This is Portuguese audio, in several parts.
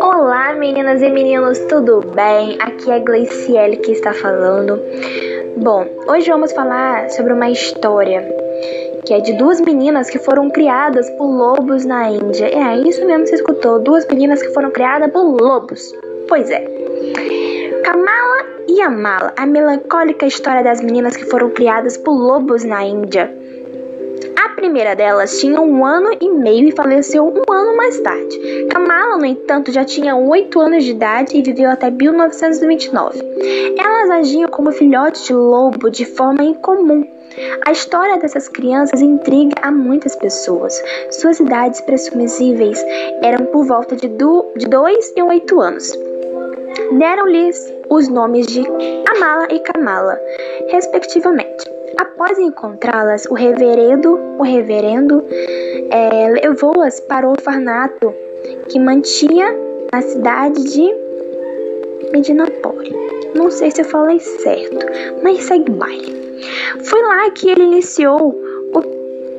Olá, meninas e meninos, tudo bem? Aqui é Gleiciele que está falando. Bom, hoje vamos falar sobre uma história que é de duas meninas que foram criadas por lobos na Índia. É isso mesmo que você escutou, duas meninas que foram criadas por lobos. Pois é. Kamala e Amala, a melancólica história das meninas que foram criadas por lobos na Índia. Primeira delas tinha um ano e meio e faleceu um ano mais tarde. Kamala, no entanto, já tinha oito anos de idade e viveu até 1929. Elas agiam como filhotes de lobo de forma incomum. A história dessas crianças intriga a muitas pessoas. Suas idades presumíveis eram por volta de 2 e 8 anos. Deram-lhes os nomes de Amala e Kamala, respectivamente. Após encontrá-las, o reverendo, o reverendo é, levou-as para o orfanato que mantinha na cidade de Medinapore. Não sei se eu falei certo, mas segue baile. Foi lá que ele iniciou o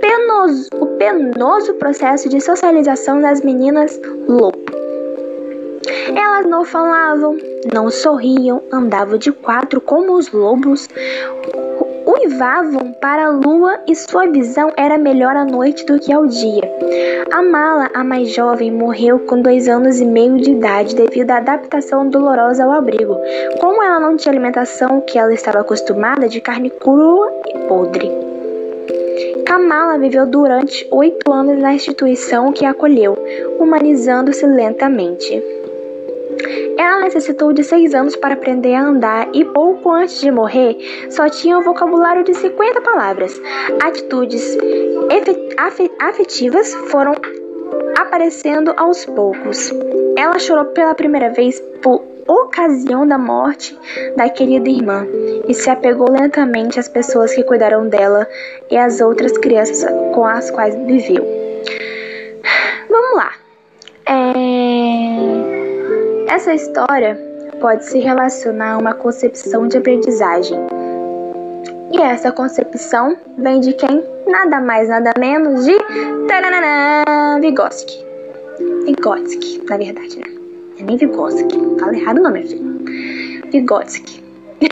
penoso, o penoso processo de socialização das meninas lobo. Elas não falavam, não sorriam, andavam de quatro como os lobos, uivavam para a lua e sua visão era melhor à noite do que ao dia. A Mala, a mais jovem, morreu com dois anos e meio de idade devido à adaptação dolorosa ao abrigo. Como ela não tinha alimentação que ela estava acostumada de carne crua e podre. Kamala viveu durante oito anos na instituição que a acolheu, humanizando-se lentamente. Ela necessitou de seis anos para aprender a andar e pouco antes de morrer só tinha um vocabulário de 50 palavras. Atitudes afetivas foram aparecendo aos poucos. Ela chorou pela primeira vez por ocasião da morte da querida irmã e se apegou lentamente às pessoas que cuidaram dela e às outras crianças com as quais viveu. Essa história pode se relacionar a uma concepção de aprendizagem. E essa concepção vem de quem? Nada mais, nada menos de Taranana, Vygotsky. Vygotsky, na verdade, né? É nem Vygotsky. Fala errado não, meu filho. Vygotsky.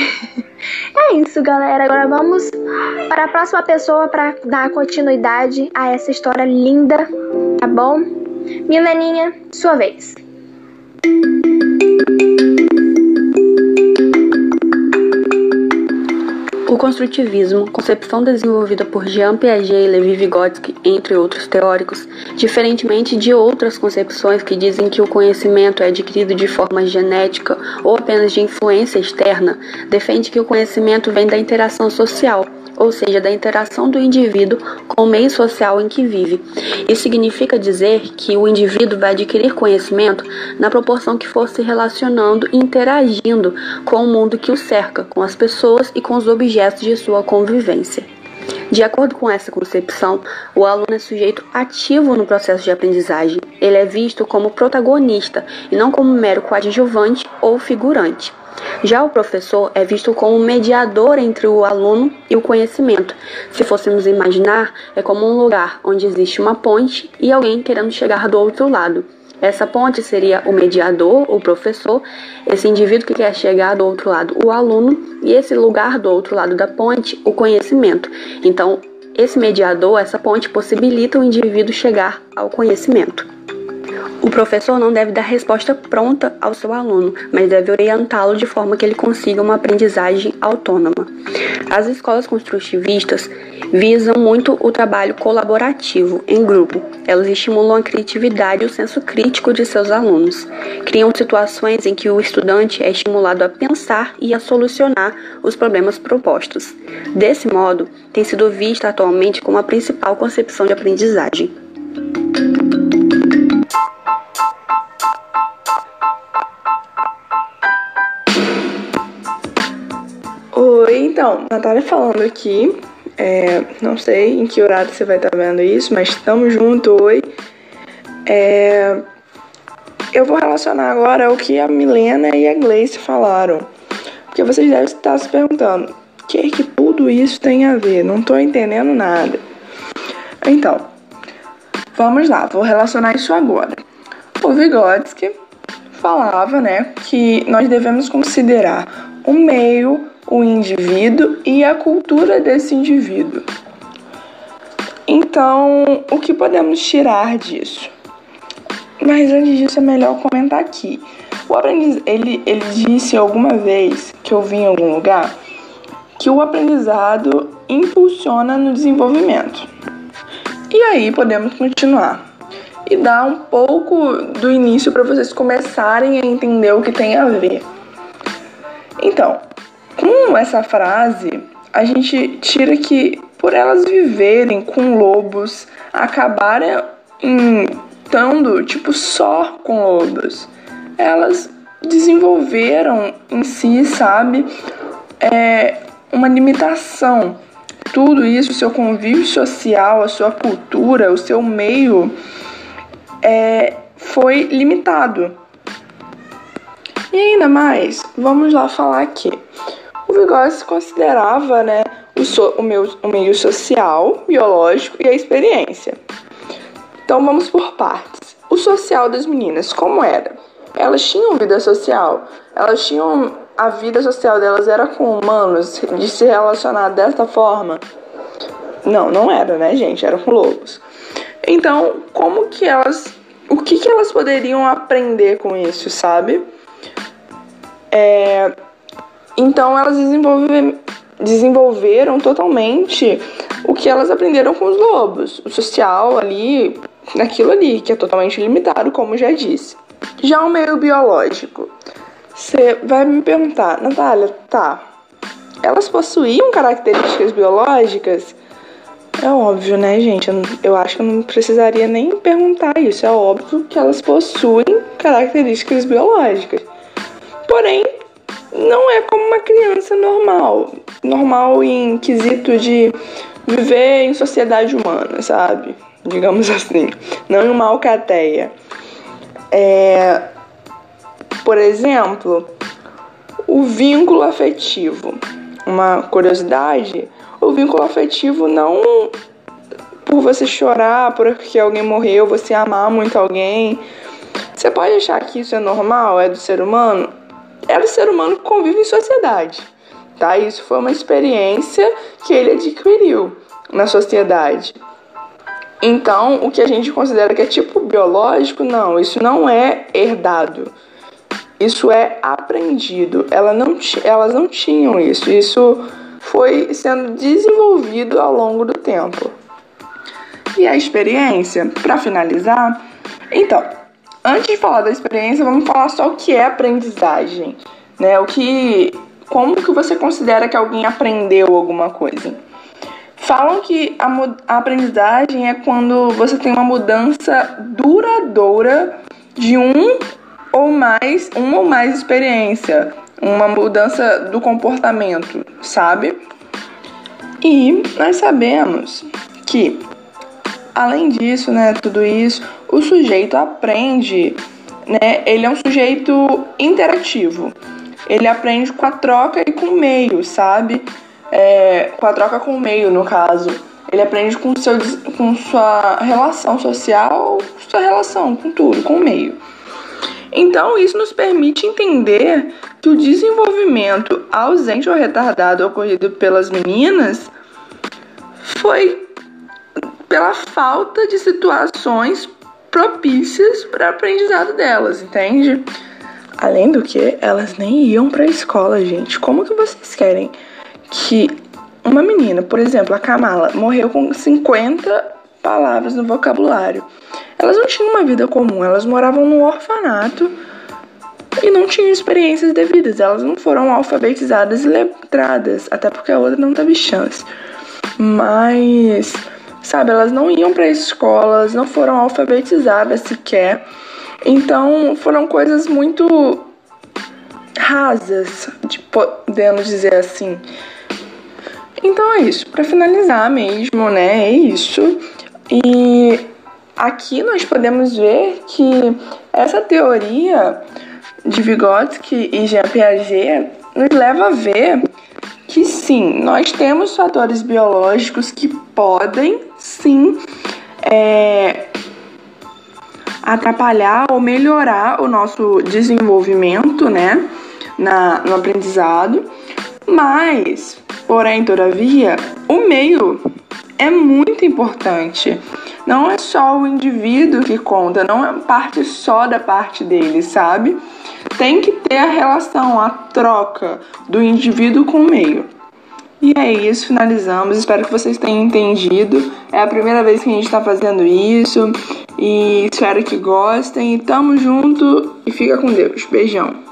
é isso, galera. Agora vamos para a próxima pessoa para dar continuidade a essa história linda, tá bom? Mileninha, sua vez. O construtivismo, concepção desenvolvida por Jean Piaget e Levi Vygotsky, entre outros teóricos, diferentemente de outras concepções que dizem que o conhecimento é adquirido de forma genética ou apenas de influência externa, defende que o conhecimento vem da interação social ou seja, da interação do indivíduo com o meio social em que vive. Isso significa dizer que o indivíduo vai adquirir conhecimento na proporção que for se relacionando e interagindo com o mundo que o cerca, com as pessoas e com os objetos de sua convivência. De acordo com essa concepção, o aluno é sujeito ativo no processo de aprendizagem. Ele é visto como protagonista e não como mero coadjuvante ou figurante. Já o professor é visto como mediador entre o aluno e o conhecimento. Se fôssemos imaginar, é como um lugar onde existe uma ponte e alguém querendo chegar do outro lado. Essa ponte seria o mediador, o professor, esse indivíduo que quer chegar do outro lado, o aluno, e esse lugar do outro lado da ponte, o conhecimento. Então, esse mediador, essa ponte, possibilita o indivíduo chegar ao conhecimento. O professor não deve dar resposta pronta ao seu aluno, mas deve orientá-lo de forma que ele consiga uma aprendizagem autônoma. As escolas construtivistas visam muito o trabalho colaborativo, em grupo. Elas estimulam a criatividade e o senso crítico de seus alunos. Criam situações em que o estudante é estimulado a pensar e a solucionar os problemas propostos. Desse modo, tem sido vista atualmente como a principal concepção de aprendizagem. Oi, então, Natália falando aqui. É, não sei em que horário você vai estar tá vendo isso, mas estamos juntos, oi. É, eu vou relacionar agora o que a Milena e a Gleice falaram. Porque vocês devem estar se perguntando, o que é que tudo isso tem a ver? Não estou entendendo nada. Então, vamos lá, vou relacionar isso agora. O Vygotsky falava, né, que nós devemos considerar o meio, o indivíduo e a cultura desse indivíduo. Então, o que podemos tirar disso? Mas antes disso é melhor comentar aqui. O aprendiz, ele, ele disse alguma vez que eu vi em algum lugar que o aprendizado impulsiona no desenvolvimento. E aí podemos continuar e dar um pouco do início para vocês começarem a entender o que tem a ver. Então, com essa frase, a gente tira que por elas viverem com lobos, acabarem estando tipo só com lobos, elas desenvolveram em si, sabe, é, uma limitação. Tudo isso, seu convívio social, a sua cultura, o seu meio é, foi limitado. E ainda mais, vamos lá falar aqui. O Vygotsky considerava né, o, so, o, meu, o meio social, biológico e a experiência. Então vamos por partes. O social das meninas, como era? Elas tinham vida social, elas tinham a vida social delas era com humanos, de se relacionar dessa forma. Não, não era, né, gente? Era com lobos. Então, como que elas. O que, que elas poderiam aprender com isso, sabe? É, então, elas desenvolve, desenvolveram totalmente o que elas aprenderam com os lobos. O social ali, naquilo ali, que é totalmente limitado, como já disse. Já o meio biológico. Você vai me perguntar, Natália, tá. Elas possuíam características biológicas? É óbvio, né, gente? Eu, eu acho que eu não precisaria nem perguntar isso. É óbvio que elas possuem características biológicas. Porém, não é como uma criança normal. Normal em quesito de viver em sociedade humana, sabe? Digamos assim. Não em uma alcateia. É, por exemplo, o vínculo afetivo. Uma curiosidade o vínculo afetivo não por você chorar porque alguém morreu, você amar muito alguém. Você pode achar que isso é normal, é do ser humano? É do ser humano que convive em sociedade. Tá? Isso foi uma experiência que ele adquiriu na sociedade. Então, o que a gente considera que é tipo biológico, não, isso não é herdado. Isso é aprendido. Ela não, elas não tinham isso. Isso foi sendo desenvolvido ao longo do tempo. E a experiência, para finalizar, então, antes de falar da experiência, vamos falar só o que é aprendizagem, né? O que como que você considera que alguém aprendeu alguma coisa? Falam que a, a aprendizagem é quando você tem uma mudança duradoura de um ou mais, uma ou mais experiência, uma mudança do comportamento, sabe? E nós sabemos que, além disso, né, tudo isso, o sujeito aprende, né, ele é um sujeito interativo. Ele aprende com a troca e com o meio, sabe? É, com a troca com o meio, no caso. Ele aprende com, seu, com sua relação social, sua relação com tudo, com o meio. Então, isso nos permite entender que o desenvolvimento ausente ou retardado ocorrido pelas meninas foi pela falta de situações propícias para aprendizado delas, entende? Além do que, elas nem iam para a escola, gente. Como que vocês querem que uma menina, por exemplo, a Kamala, morreu com 50 palavras no vocabulário? Elas não tinham uma vida comum, elas moravam num orfanato e não tinham experiências devidas. Elas não foram alfabetizadas e letradas, até porque a outra não teve chance. Mas, sabe, elas não iam para escolas, não foram alfabetizadas sequer. Então, foram coisas muito rasas, de, podemos dizer assim. Então é isso, para finalizar mesmo, né? É isso. E Aqui nós podemos ver que essa teoria de Vygotsky e Jean Piaget nos leva a ver sim, nós temos fatores biológicos que podem sim é, atrapalhar ou melhorar o nosso desenvolvimento, né, na, no aprendizado. Mas, porém, todavia, o meio é muito importante. Não é só o indivíduo que conta, não é parte só da parte dele, sabe? Tem que ter a relação, a troca do indivíduo com o meio. E é isso, finalizamos. Espero que vocês tenham entendido. É a primeira vez que a gente está fazendo isso. E espero que gostem. Tamo junto e fica com Deus. Beijão.